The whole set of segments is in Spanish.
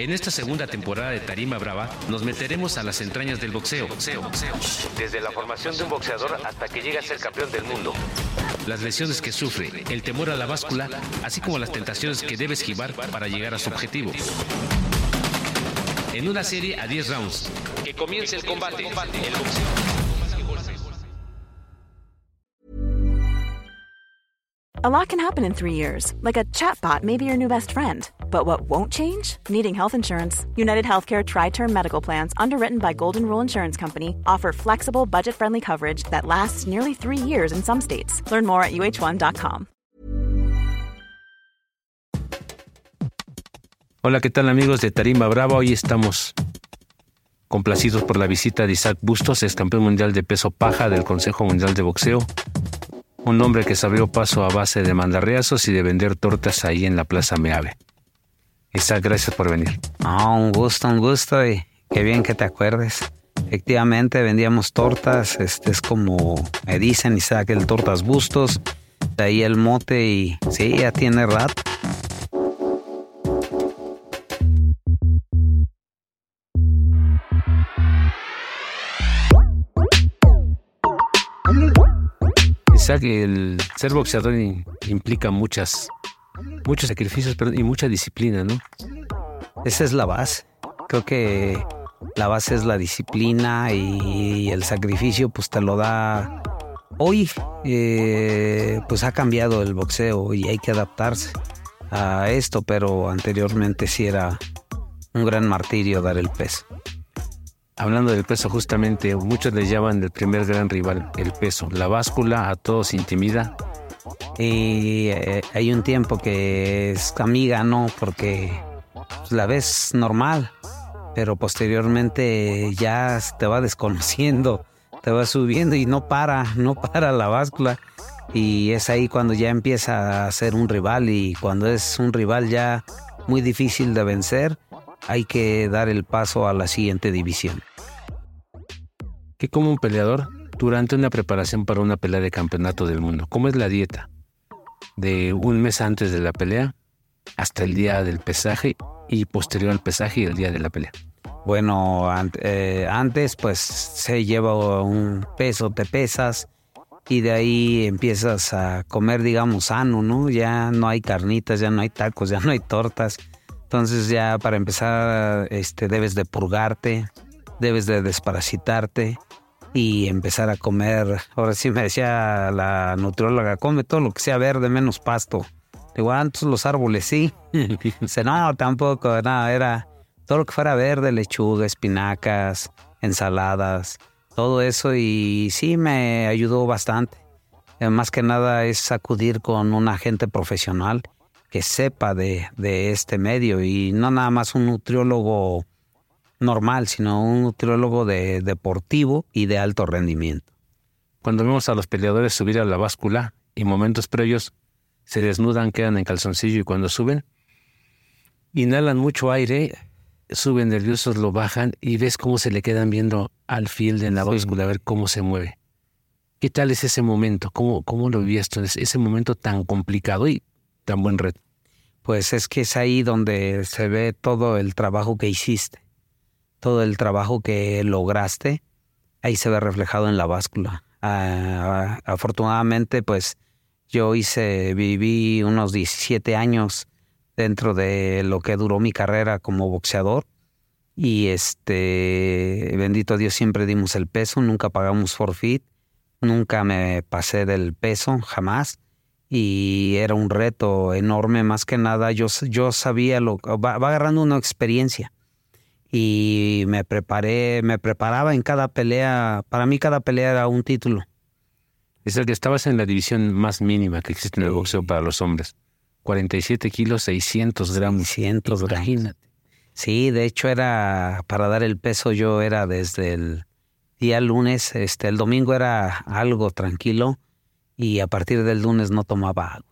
En esta segunda temporada de Tarima Brava nos meteremos a las entrañas del boxeo. boxeo, boxeo. Desde la formación de un boxeador hasta que llega a ser campeón del mundo. Las lesiones que sufre, el temor a la báscula, así como las tentaciones que debe esquivar para llegar a su objetivo. En una serie a 10 rounds. Que comience el combate. El boxeo. A lot can happen in three years, like a chatbot may be your new best friend. But what won't change? Needing health insurance. United Healthcare Tri Term Medical Plans, underwritten by Golden Rule Insurance Company, offer flexible, budget friendly coverage that lasts nearly three years in some states. Learn more at uh1.com. Hola, ¿qué tal amigos de Tarima Brava? Hoy estamos complacidos por la visita de Isaac Bustos, ex campeón mundial de peso paja del Consejo Mundial de Boxeo. Un hombre que se abrió paso a base de mandarreazos y de vender tortas ahí en la Plaza Meave. Isaac, gracias por venir. Ah, un gusto, un gusto y qué bien que te acuerdes. Efectivamente, vendíamos tortas, este es como me dicen, Isaac, el tortas bustos, de ahí el mote y sí, ya tiene rato. Que el ser boxeador implica muchas, muchos sacrificios y mucha disciplina, ¿no? Esa es la base. Creo que la base es la disciplina y el sacrificio pues te lo da hoy eh, pues ha cambiado el boxeo y hay que adaptarse a esto pero anteriormente sí era un gran martirio dar el peso Hablando del peso, justamente, muchos le llaman el primer gran rival, el peso. La báscula a todos intimida. Y eh, hay un tiempo que es amiga, ¿no? Porque pues, la ves normal, pero posteriormente ya te va desconociendo, te va subiendo y no para, no para la báscula. Y es ahí cuando ya empieza a ser un rival y cuando es un rival ya muy difícil de vencer, hay que dar el paso a la siguiente división que como un peleador durante una preparación para una pelea de campeonato del mundo? ¿Cómo es la dieta? De un mes antes de la pelea hasta el día del pesaje y posterior al pesaje y el día de la pelea. Bueno, eh, antes pues se lleva un peso, te pesas y de ahí empiezas a comer, digamos, sano, ¿no? Ya no hay carnitas, ya no hay tacos, ya no hay tortas. Entonces ya para empezar, este, debes de purgarte, debes de desparasitarte y empezar a comer. Ahora sí me decía la nutrióloga, come todo lo que sea verde, menos pasto. Digo, antes ah, los árboles sí. Dice, no, tampoco, nada, era todo lo que fuera verde, lechuga, espinacas, ensaladas, todo eso y sí me ayudó bastante. Eh, más que nada es acudir con un agente profesional que sepa de, de este medio y no nada más un nutriólogo normal, sino un nutriólogo de deportivo y de alto rendimiento. Cuando vemos a los peleadores subir a la báscula y momentos previos se desnudan, quedan en calzoncillo y cuando suben, inhalan mucho aire, suben nerviosos, lo bajan y ves cómo se le quedan viendo al field en la báscula a ver cómo se mueve. ¿Qué tal es ese momento? ¿Cómo, cómo lo vivías ese momento tan complicado y tan buen reto? Pues es que es ahí donde se ve todo el trabajo que hiciste todo el trabajo que lograste, ahí se ve reflejado en la báscula. Ah, afortunadamente, pues yo hice, viví unos 17 años dentro de lo que duró mi carrera como boxeador. Y este, bendito Dios, siempre dimos el peso, nunca pagamos forfeit, nunca me pasé del peso, jamás. Y era un reto enorme, más que nada, yo, yo sabía lo va, va agarrando una experiencia y me preparé, me preparaba en cada pelea, para mí cada pelea era un título. Es el que estabas en la división más mínima que existe en el boxeo para los hombres. 47 kilos, 600 gramos. 600 gramos. Sí, de hecho era, para dar el peso yo era desde el día lunes, este, el domingo era algo tranquilo y a partir del lunes no tomaba agua.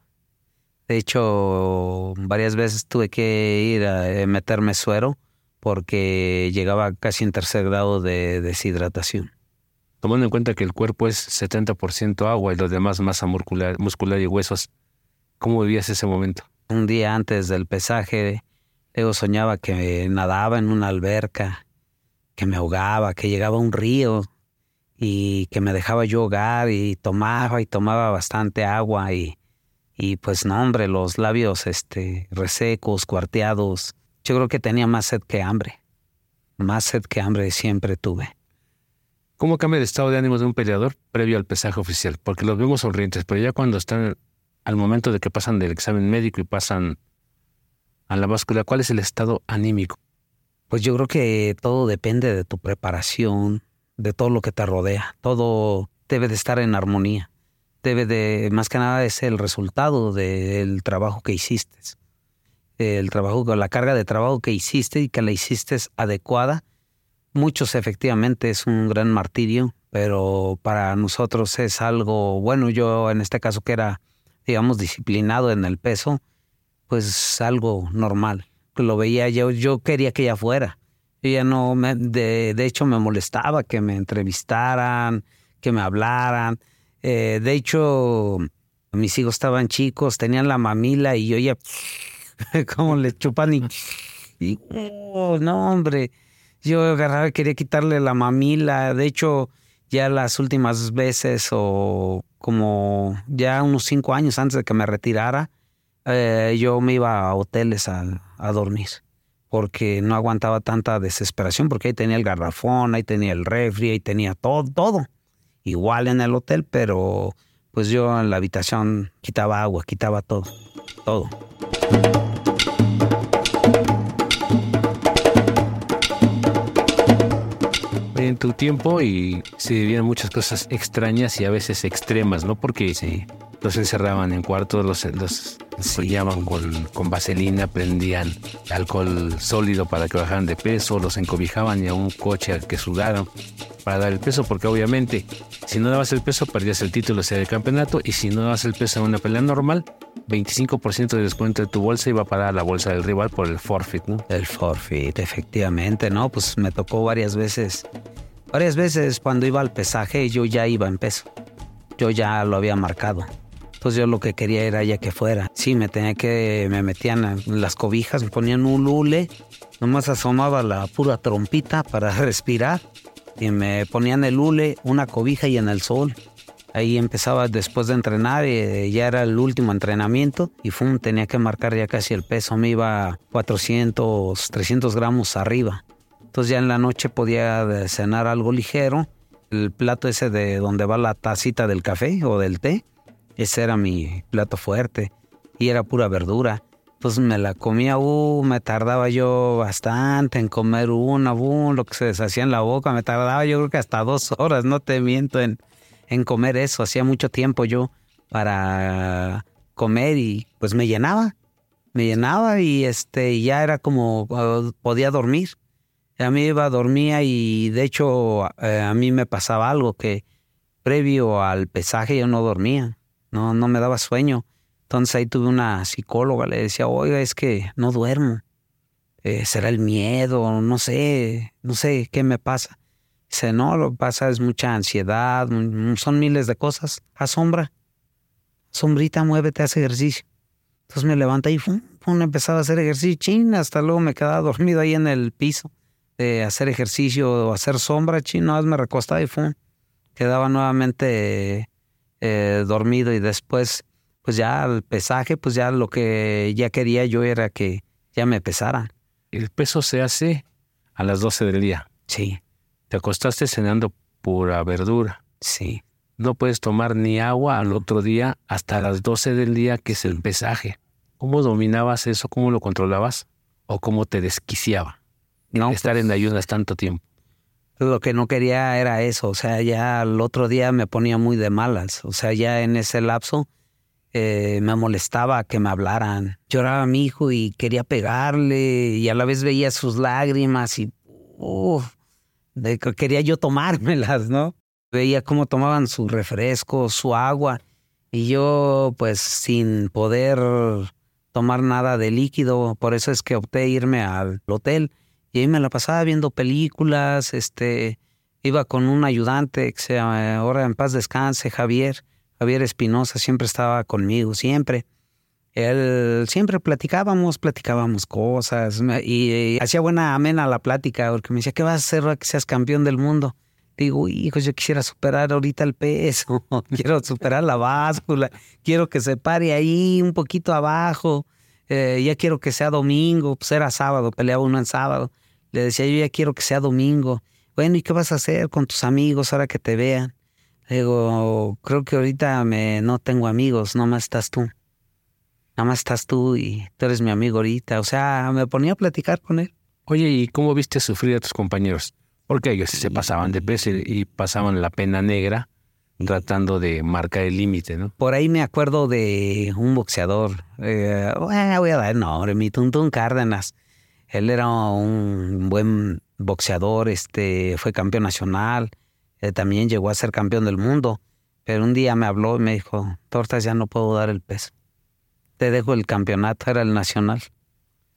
De hecho, varias veces tuve que ir a eh, meterme suero porque llegaba casi en tercer grado de deshidratación. Tomando en cuenta que el cuerpo es 70% agua y los demás masa muscular, muscular y huesos, ¿cómo vivías ese momento? Un día antes del pesaje Luego soñaba que nadaba en una alberca, que me ahogaba, que llegaba a un río y que me dejaba yo ahogar y tomaba y tomaba bastante agua y, y pues no, hombre, los labios este, resecos, cuarteados. Yo creo que tenía más sed que hambre. Más sed que hambre siempre tuve. ¿Cómo cambia el estado de ánimo de un peleador previo al pesaje oficial? Porque los vemos sonrientes, pero ya cuando están al momento de que pasan del examen médico y pasan a la báscula, ¿cuál es el estado anímico? Pues yo creo que todo depende de tu preparación, de todo lo que te rodea. Todo debe de estar en armonía. Debe de, más que nada, es el resultado del trabajo que hiciste. El trabajo, la carga de trabajo que hiciste y que la hiciste adecuada. Muchos efectivamente es un gran martirio, pero para nosotros es algo bueno. Yo en este caso que era, digamos, disciplinado en el peso, pues algo normal. Lo veía yo, yo quería que ella fuera. Ella no me, de, hecho me molestaba que me entrevistaran, que me hablaran. Eh, de hecho, mis hijos estaban chicos, tenían la mamila y yo ya como le chupan y, oh, no hombre, yo agarraba quería quitarle la mamila. De hecho, ya las últimas veces o como ya unos cinco años antes de que me retirara, eh, yo me iba a hoteles a, dormir porque no aguantaba tanta desesperación, porque ahí tenía el garrafón, ahí tenía el refri, ahí tenía todo, todo. Igual en el hotel, pero pues yo en la habitación quitaba agua, quitaba todo, todo. En tu tiempo y se vivían muchas cosas extrañas y a veces extremas, ¿no? Porque sí los encerraban en cuartos, los, los sellaban con, con, vaselina, prendían alcohol sólido para que bajaran de peso, los encobijaban y a un coche al que sudaran para dar el peso, porque obviamente si no dabas el peso perdías el título sea del campeonato y si no dabas el peso en una pelea normal, 25% de descuento de tu bolsa iba para la bolsa del rival por el forfeit, ¿no? El forfeit, efectivamente, ¿no? Pues me tocó varias veces. Varias veces cuando iba al pesaje yo ya iba en peso. Yo ya lo había marcado. Entonces yo lo que quería era ya que fuera. Sí, me tenía que, me metían las cobijas, me ponían un lule, nomás asomaba la pura trompita para respirar y me ponían el hule, una cobija y en el sol. Ahí empezaba después de entrenar, eh, ya era el último entrenamiento y fum, tenía que marcar ya casi el peso, me iba 400, 300 gramos arriba. Entonces ya en la noche podía cenar algo ligero, el plato ese de donde va la tacita del café o del té, ese era mi plato fuerte y era pura verdura. Entonces me la comía, uh, me tardaba yo bastante en comer una, uh, lo que se deshacía en la boca, me tardaba yo creo que hasta dos horas, no te miento, en, en comer eso. Hacía mucho tiempo yo para comer y pues me llenaba, me llenaba y este ya era como uh, podía dormir. A mí iba, dormía y de hecho eh, a mí me pasaba algo que previo al pesaje yo no dormía no, no me daba sueño. Entonces ahí tuve una psicóloga, le decía, oiga, es que no duermo. Eh, ¿Será el miedo? No sé, no sé qué me pasa. Dice, no, lo que pasa es mucha ansiedad, son miles de cosas. Asombra. Sombrita, muévete, haz ejercicio. Entonces me levanta y pum, pum, empezaba a hacer ejercicio. Chin, hasta luego me quedaba dormido ahí en el piso de hacer ejercicio o hacer sombra. Chin, no, me recostaba y pum, quedaba nuevamente eh, dormido y después, pues ya al pesaje, pues ya lo que ya quería yo era que ya me pesaran. El peso se hace a las 12 del día. Sí. Te acostaste cenando pura verdura. Sí. No puedes tomar ni agua al otro día hasta las 12 del día, que es el pesaje. ¿Cómo dominabas eso? ¿Cómo lo controlabas? ¿O cómo te desquiciaba? No, estar en pues ayunas tanto tiempo. Lo que no quería era eso, o sea, ya el otro día me ponía muy de malas, o sea, ya en ese lapso eh, me molestaba que me hablaran. Lloraba a mi hijo y quería pegarle y a la vez veía sus lágrimas y quería yo tomármelas, ¿no? Veía cómo tomaban su refresco, su agua y yo pues sin poder tomar nada de líquido, por eso es que opté irme al hotel y ahí me la pasaba viendo películas, este, iba con un ayudante que se llama, ahora en paz descanse, Javier, Javier Espinosa, siempre estaba conmigo, siempre. Él siempre platicábamos, platicábamos cosas y, hacía buena amena la plática porque me decía, ¿qué vas a hacer ahora que seas campeón del mundo? Digo, hijo, yo quisiera superar ahorita el peso, quiero superar la báscula, quiero que se pare ahí un poquito abajo, eh, ya quiero que sea domingo, pues era sábado, peleaba uno en sábado. Le decía, yo ya quiero que sea domingo. Bueno, ¿y qué vas a hacer con tus amigos ahora que te vean? digo, creo que ahorita me, no tengo amigos, nomás estás tú. Nada más estás tú y tú eres mi amigo ahorita. O sea, me ponía a platicar con él. Oye, ¿y cómo viste sufrir a tus compañeros? Porque ellos se pasaban de peso y pasaban la pena negra tratando de marcar el límite, ¿no? Por ahí me acuerdo de un boxeador, eh, voy a dar el nombre, mi Tuntún Cárdenas. Él era un buen boxeador, este, fue campeón nacional, eh, también llegó a ser campeón del mundo. Pero un día me habló y me dijo, Tortas, ya no puedo dar el peso. Te dejo el campeonato, era el nacional.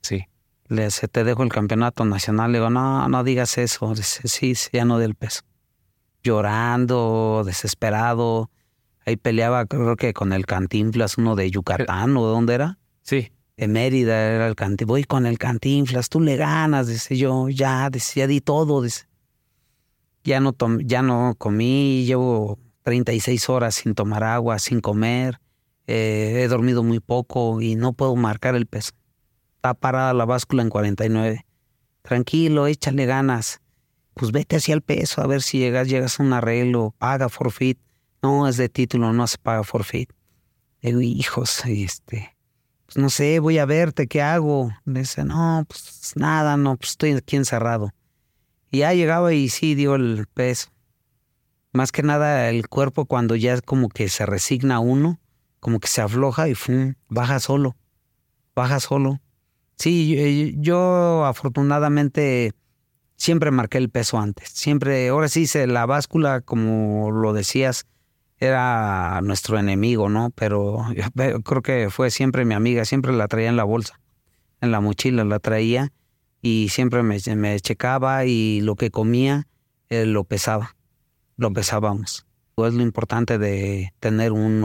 Sí. Le dice, te dejo el campeonato nacional. Le digo, no, no digas eso. Dice, sí, ya no doy el peso. Llorando, desesperado. Ahí peleaba, creo que con el Cantinflas, uno de Yucatán, ¿o de dónde era? Sí. De Mérida era el Cantinflas. Voy con el Cantinflas, tú le ganas, dice yo, ya, dice, ya di todo, dice ya no, ya no comí, llevo 36 horas sin tomar agua, sin comer, eh, he dormido muy poco y no puedo marcar el peso. Está parada la báscula en 49. Tranquilo, échale ganas. Pues vete hacia el peso, a ver si llegas, llegas a un arreglo, paga forfeit. No, es de título, no se paga forfeit. Digo, hijos, este, pues no sé, voy a verte, ¿qué hago? Dice, no, pues nada, no, pues estoy aquí encerrado. Y ya llegaba y sí dio el peso. Más que nada el cuerpo cuando ya como que se resigna uno, como que se afloja y ¡fum! baja solo. Baja solo. Sí, yo, afortunadamente siempre marqué el peso antes. Siempre, ahora sí, la báscula, como lo decías, era nuestro enemigo, ¿no? Pero creo que fue siempre mi amiga, siempre la traía en la bolsa, en la mochila la traía y siempre me, me checaba y lo que comía eh, lo pesaba, lo pesábamos. Es lo importante de tener un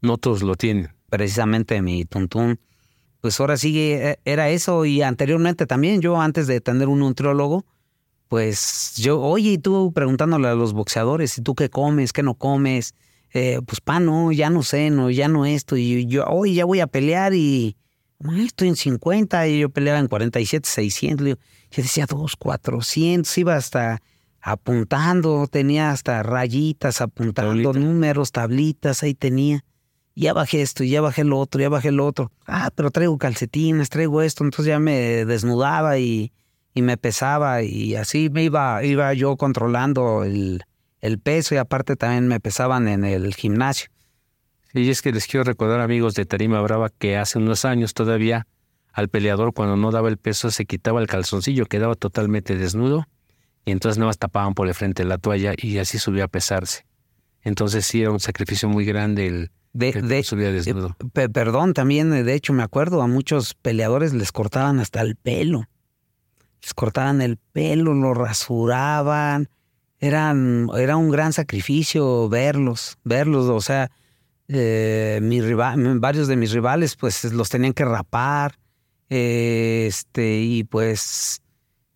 No todos lo tienen. Precisamente mi tuntún. Pues ahora sí eh, era eso y anteriormente también yo antes de tener un nutriólogo, pues yo, oye, y tú preguntándole a los boxeadores, ¿y tú qué comes, qué no comes? eh, pues pa, no, ya no sé, no, ya no esto, y yo, hoy ya voy a pelear y estoy en 50 y yo peleaba en 47, 600, yo decía 2, 400, iba hasta apuntando, tenía hasta rayitas apuntando, números, tablitas, ahí tenía. Ya bajé esto, ya bajé lo otro, ya bajé lo otro. Ah, pero traigo calcetines, traigo esto. Entonces ya me desnudaba y, y me pesaba y así me iba, iba yo controlando el, el peso y aparte también me pesaban en el gimnasio. Y es que les quiero recordar, amigos de Tarima Brava, que hace unos años todavía al peleador cuando no daba el peso se quitaba el calzoncillo, quedaba totalmente desnudo y entonces no más tapaban por el frente la toalla y así subía a pesarse. Entonces sí era un sacrificio muy grande el, de, de subía desnudo. perdón, también de hecho me acuerdo a muchos peleadores les cortaban hasta el pelo. Les cortaban el pelo, lo rasuraban, eran, era un gran sacrificio verlos, verlos, o sea, eh, mi rival, varios de mis rivales pues los tenían que rapar, eh, este, y pues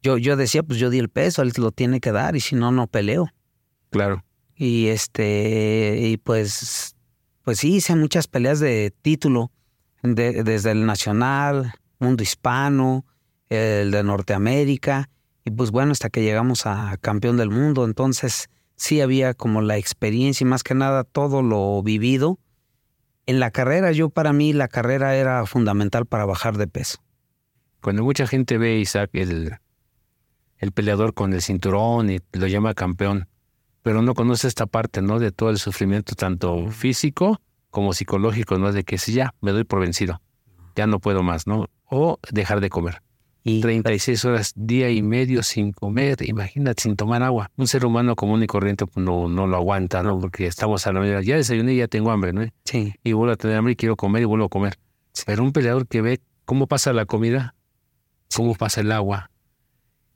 yo, yo decía, pues yo di el peso, él lo tiene que dar, y si no, no peleo. Claro. Y este, y pues, pues sí, hice muchas peleas de título, desde el nacional, mundo hispano, el de Norteamérica, y pues bueno, hasta que llegamos a campeón del mundo, entonces sí había como la experiencia y más que nada todo lo vivido. En la carrera, yo para mí la carrera era fundamental para bajar de peso. Cuando mucha gente ve Isaac, el, el peleador con el cinturón y lo llama campeón, pero no conoce esta parte, ¿no? De todo el sufrimiento, tanto físico como psicológico, ¿no? De que si ya me doy por vencido, ya no puedo más, ¿no? O dejar de comer. Y 36 horas, día y medio sin comer, imagínate, sin tomar agua. Un ser humano común y corriente pues, no, no lo aguanta, ¿no? Porque estamos a la media, ya desayuné y ya tengo hambre, ¿no? Sí. Y vuelvo a tener hambre y quiero comer y vuelvo a comer. Pero un peleador que ve cómo pasa la comida, cómo pasa el agua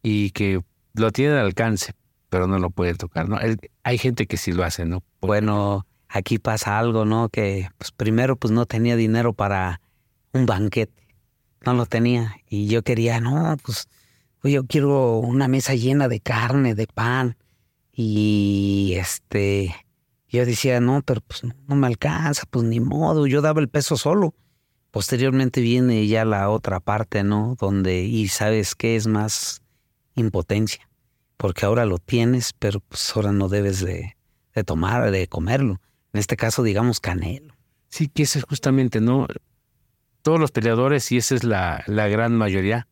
y que lo tiene al alcance, pero no lo puede tocar, ¿no? hay gente que sí lo hace, ¿no? Bueno, aquí pasa algo, ¿no? Que pues primero pues no tenía dinero para un banquete no lo tenía. Y yo quería, no, pues yo quiero una mesa llena de carne, de pan. Y este, yo decía, no, pero pues no me alcanza, pues ni modo, yo daba el peso solo. Posteriormente viene ya la otra parte, ¿no? Donde, y sabes qué es más impotencia, porque ahora lo tienes, pero pues ahora no debes de, de tomar, de comerlo. En este caso, digamos, canelo. Sí, que eso es justamente, ¿no? todos los peleadores, y esa es la, la gran mayoría,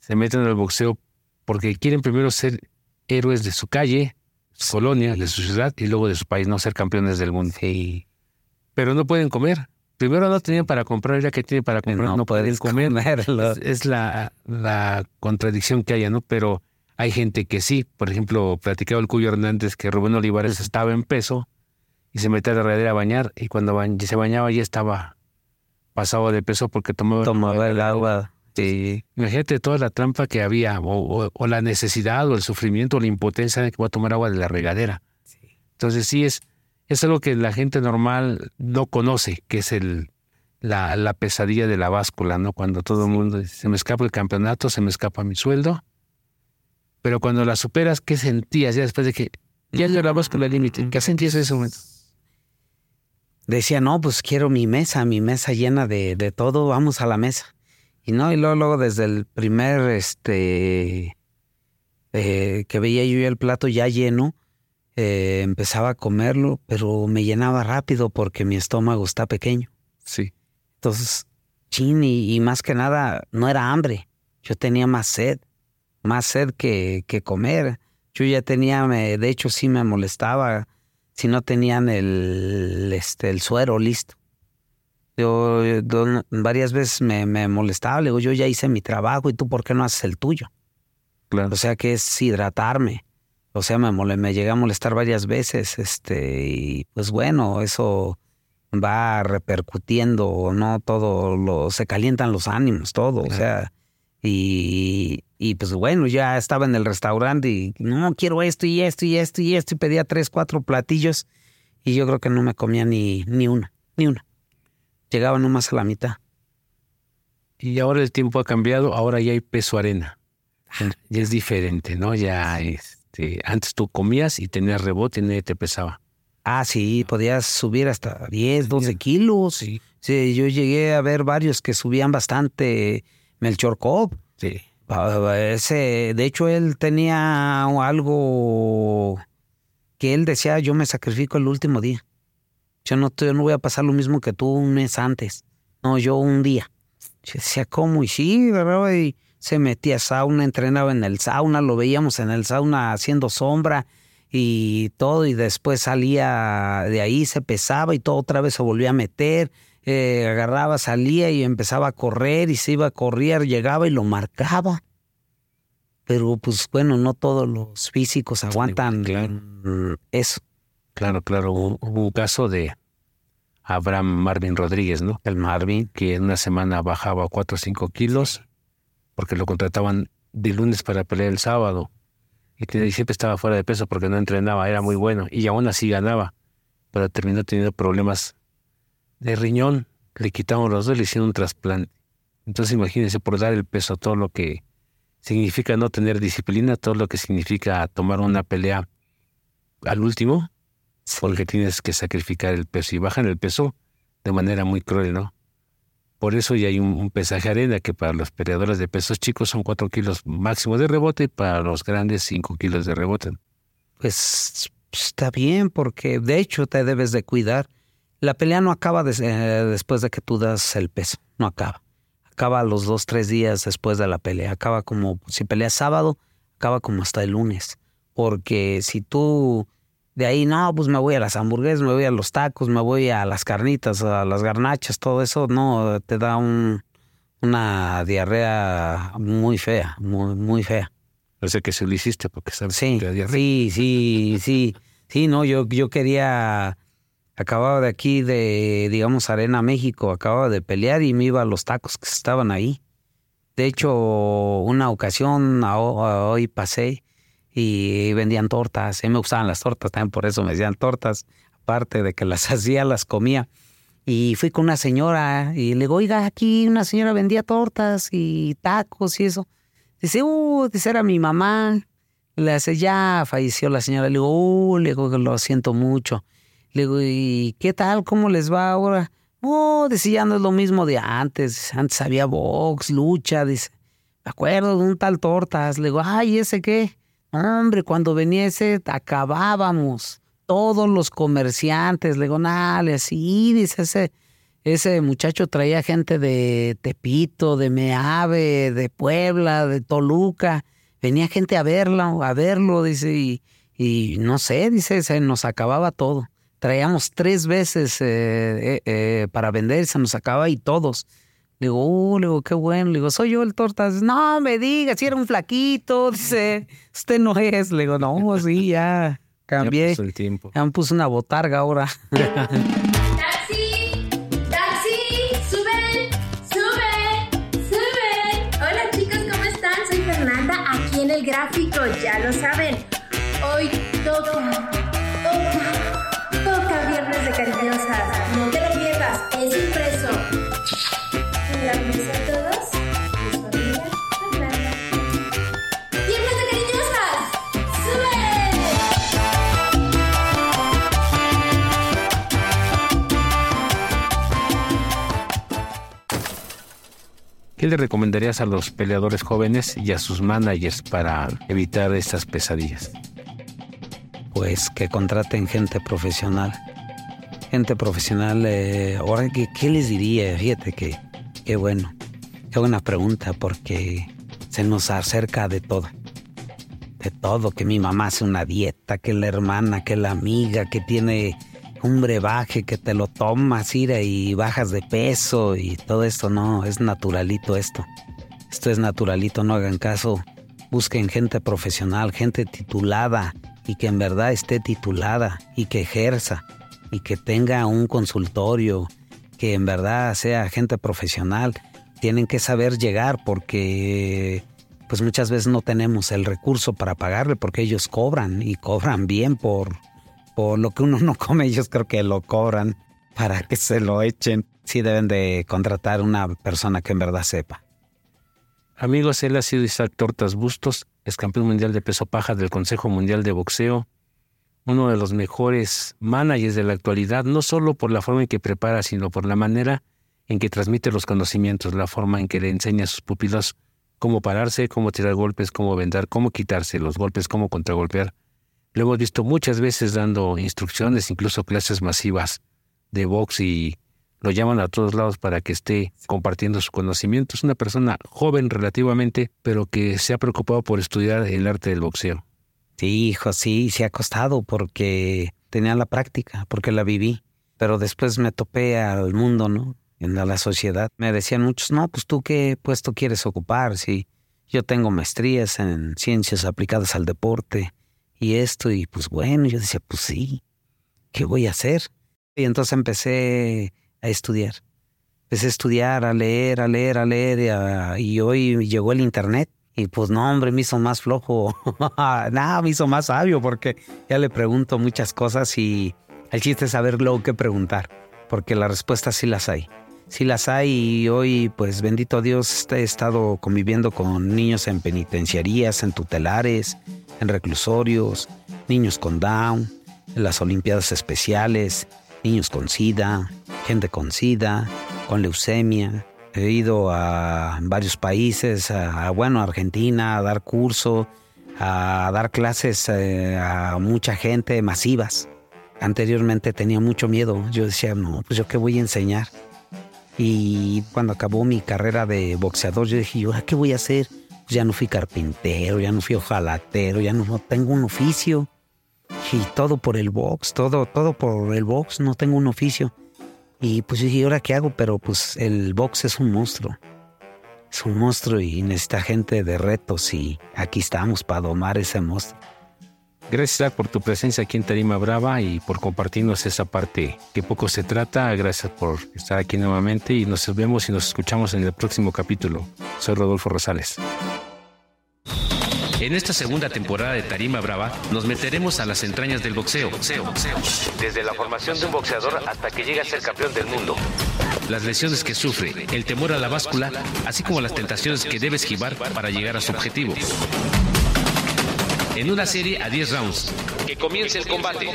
se meten al boxeo porque quieren primero ser héroes de su calle, su colonia, de su ciudad y luego de su país, no ser campeones del mundo. Sí. Pero no pueden comer. Primero no tenían para comprar, ya que tienen para comprar, no, pueden comer. Es, la, la, contradicción que hay, ¿no? Pero hay gente que sí. Por ejemplo, platicaba el Cuyo Hernández que Rubén Olivares estaba en peso y se metía a la regadera a bañar y cuando se bañaba ya estaba pasaba de peso porque tomaba, tomaba el agua. Sí. Imagínate toda la trampa que había, o, la necesidad, o el sufrimiento, o la impotencia de que voy a tomar agua de la regadera. Entonces sí es, es algo que la gente normal no conoce, que es el, la, la pesadilla de la báscula, ¿no? Cuando todo el mundo dice, se me escapa el campeonato, se me escapa mi sueldo. Pero cuando la superas, ¿qué sentías ya después de que ya llegó la báscula al límite? ¿Qué sentías en ese momento? decía, no, pues quiero mi mesa, mi mesa llena de, de todo, vamos a la mesa. Y no, y luego, luego desde el primer, este, eh, que veía yo el plato ya lleno, eh, empezaba a comerlo, pero me llenaba rápido porque mi estómago está pequeño. Sí. Entonces, chin, y, y más que nada, no era hambre, yo tenía más sed, más sed que, que comer. Yo ya tenía, de hecho sí me molestaba si no tenían el, este, el suero listo. Yo, varias veces me, me, molestaba, le digo, yo ya hice mi trabajo y tú por qué no haces el tuyo. Claro. O sea que es hidratarme. O sea, me, me llegué a molestar varias veces, este, y pues bueno, eso va repercutiendo, ¿no? Todo lo, se calientan los ánimos, todo, o sea, y, y pues bueno, ya estaba en el restaurante y no quiero esto y esto y esto y esto y pedía tres, cuatro platillos y yo creo que no me comía ni, ni una, ni una. Llegaba nomás a la mitad. Y ahora el tiempo ha cambiado, ahora ya hay peso arena. Ya es diferente, ¿no? Ya este, antes tú comías y tenías rebote y nadie te pesaba. Ah, sí, podías subir hasta 10, 12 kilos. Sí. sí. yo llegué a ver varios que subían bastante Melchor Cop. Sí. Ese, de hecho, él tenía algo que él decía, yo me sacrifico el último día. Yo no, yo no voy a pasar lo mismo que tú un mes antes. No, yo un día. Yo decía, ¿cómo? Y sí, ¿verdad? Y se metía a sauna, entrenaba en el sauna, lo veíamos en el sauna haciendo sombra y todo, y después salía de ahí, se pesaba y todo otra vez se volvía a meter eh, agarraba, salía y empezaba a correr y se iba a correr, llegaba y lo marcaba. Pero pues bueno, no todos los físicos aguantan eso. Claro, claro. Hubo, un caso de Abraham Marvin Rodríguez, ¿no? El Marvin. Que en una semana bajaba 4 o 5 kilos porque lo contrataban de lunes para pelear el sábado. Y siempre estaba fuera de peso porque no entrenaba, era muy bueno. Y aún así ganaba. Pero terminó teniendo problemas de riñón, le quitamos los dos, le hicieron un trasplante. Entonces imagínense por dar el peso, todo lo que significa no tener disciplina, todo lo que significa tomar una pelea al último, porque tienes que sacrificar el peso y bajan el peso de manera muy cruel, ¿no? Por eso ya hay un, pesaje arena que para los peleadores de pesos chicos son cuatro kilos máximo de rebote y para los grandes cinco kilos de rebote. Pues está bien, porque de hecho te debes de cuidar la pelea no acaba eh, después de que tú das el peso, no acaba. Acaba los dos, tres días después de la pelea. Acaba como, si peleas sábado, acaba como hasta el lunes. Porque si tú De ahí, no, pues me voy a las hamburguesas, me voy a los tacos, me voy a las carnitas, a las garnachas, todo eso, no, te da un, una diarrea muy fea, muy, muy fea. Parece que se lo hiciste porque sabes sí, que diarrea. Sí, sí, sí. Sí, no, yo, yo quería, acababa de aquí de, digamos, Arena, México, acababa de pelear y me iba a los tacos que estaban ahí. De hecho, una ocasión hoy pasé y vendían tortas. A mí me gustaban las tortas, también por eso me decían tortas. Aparte de que las hacía, las comía. Y fui con una señora y le digo, oiga, aquí una señora vendía tortas y tacos y eso. Dice, uh, dice, era mi mamá. Le hace, ya falleció la señora. Le digo, uh, le digo, lo siento mucho. Le digo, ¿y qué tal? ¿Cómo les va ahora? Oh, dice, ya no es lo mismo de antes. Antes había box, lucha, dice. Me acuerdo de un tal tortas. Le digo, ay, ¿ese qué? Hombre, cuando venía ese, acabábamos. Todos los comerciantes. Le digo, nada, así, dice ese. Ese muchacho traía gente de Tepito, de Meave, de Puebla, de Toluca. Venía gente a verlo, a verlo, dice, y, y no sé, dice, se nos acababa todo. Traíamos tres veces eh, eh, eh, para vender, se nos acababa y todos. Le digo, uh, le digo, qué bueno. Le digo, soy yo el tortas. No me digas, si era un flaquito. Dice, usted no es. Le digo, no, sí, ya cambié. Ya, el tiempo. ya me puse una botarga ahora. gráfico, ya lo saben. Hoy toca, toca, toca Viernes de Cariñosas. ¿Qué le recomendarías a los peleadores jóvenes y a sus managers para evitar estas pesadillas? Pues que contraten gente profesional. Gente profesional, eh, ahora, ¿qué, ¿qué les diría? Fíjate que, qué bueno. Qué buena pregunta porque se nos acerca de todo. De todo, que mi mamá hace una dieta, que la hermana, que la amiga, que tiene un brebaje, que te lo tomas, ira, y bajas de peso y todo esto. No, es naturalito esto. Esto es naturalito, no hagan caso. Busquen gente profesional, gente titulada y que en verdad esté titulada y que ejerza y que tenga un consultorio, que en verdad sea gente profesional. Tienen que saber llegar porque pues muchas veces no tenemos el recurso para pagarle porque ellos cobran y cobran bien por, por lo que uno no come, ellos creo que lo cobran para que se lo echen. Sí deben de contratar una persona que en verdad sepa. Amigos, él ha sido Isaac Tortas Bustos, es campeón mundial de peso paja del Consejo Mundial de Boxeo, uno de los mejores managers de la actualidad, no solo por la forma en que prepara, sino por la manera en que transmite los conocimientos, la forma en que le enseña a sus pupilos cómo pararse, cómo tirar golpes, cómo vendar, cómo quitarse los golpes, cómo contragolpear. Lo hemos visto muchas veces dando instrucciones, incluso clases masivas de box y lo llaman a todos lados para que esté compartiendo su conocimiento. Es una persona joven relativamente, pero que se ha preocupado por estudiar el arte del boxeo. Sí, hijo, sí, se ha costado porque tenía la práctica, porque la viví. Pero después me topé al mundo, ¿no? En la, la sociedad. Me decían muchos, no, pues tú qué puesto quieres ocupar, sí. Yo tengo maestrías en ciencias aplicadas al deporte y esto, y pues bueno, yo decía, pues sí, ¿qué voy a hacer? Y entonces empecé a estudiar. Empecé a estudiar, a leer, a leer, a leer, y, a- y hoy llegó el internet. Y pues no, hombre, me hizo más flojo. Nada, me hizo más sabio porque ya le pregunto muchas cosas y el chiste es saber luego qué preguntar, porque las respuestas sí las hay. Sí las hay y hoy, pues bendito Dios, he estado conviviendo con niños en penitenciarías, en tutelares, en reclusorios, niños con Down, en las Olimpiadas Especiales, niños con SIDA, gente con SIDA, con leucemia. He ido a varios países, a, a, bueno, Argentina, a dar curso, a dar clases eh, a mucha gente masivas. Anteriormente tenía mucho miedo. Yo decía, no, pues yo qué voy a enseñar. Y cuando acabó mi carrera de boxeador, yo dije, ¿yo qué voy a hacer? Pues ya no fui carpintero, ya no fui ojalatero, ya no, tengo un oficio. y todo por el box, todo, todo por el box, no tengo un oficio. Y pues dije, ¿ahora qué hago? Pero pues el box es un monstruo. Es un monstruo y necesita gente de retos y aquí estamos para domar ese monstruo. Gracias por tu presencia aquí en Tarima Brava y por compartirnos esa parte que poco se trata. Gracias por estar aquí nuevamente y nos vemos y nos escuchamos en el próximo capítulo. Soy Rodolfo Rosales. En esta segunda temporada de Tarima Brava nos meteremos a las entrañas del boxeo. boxeo, boxeo. Desde la formación de un boxeador hasta que llega a ser campeón del mundo. Las lesiones que sufre, el temor a la báscula, así como las tentaciones que debe esquivar para llegar a su objetivo. En una serie a 10 rounds. Que comience el combate.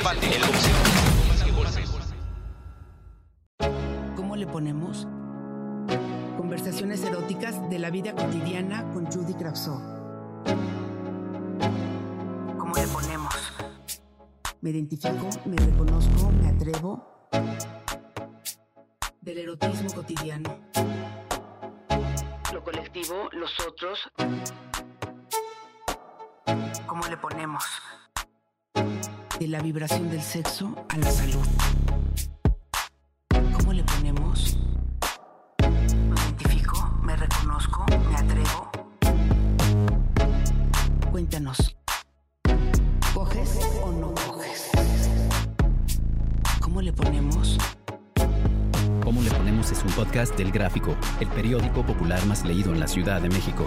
¿Cómo le ponemos? Conversaciones eróticas de la vida cotidiana con Judy Kravsov. ¿Cómo le ponemos? Me identifico, me reconozco, me atrevo. Del erotismo cotidiano. Lo colectivo, los otros. ¿Cómo le ponemos? De la vibración del sexo a la salud. ¿Cómo le ponemos? Me identifico, me reconozco, me atrevo. Cuéntanos. ¿Coges o no coges? ¿Cómo le ponemos? ¿Cómo le ponemos? Es un podcast del Gráfico, el periódico popular más leído en la Ciudad de México.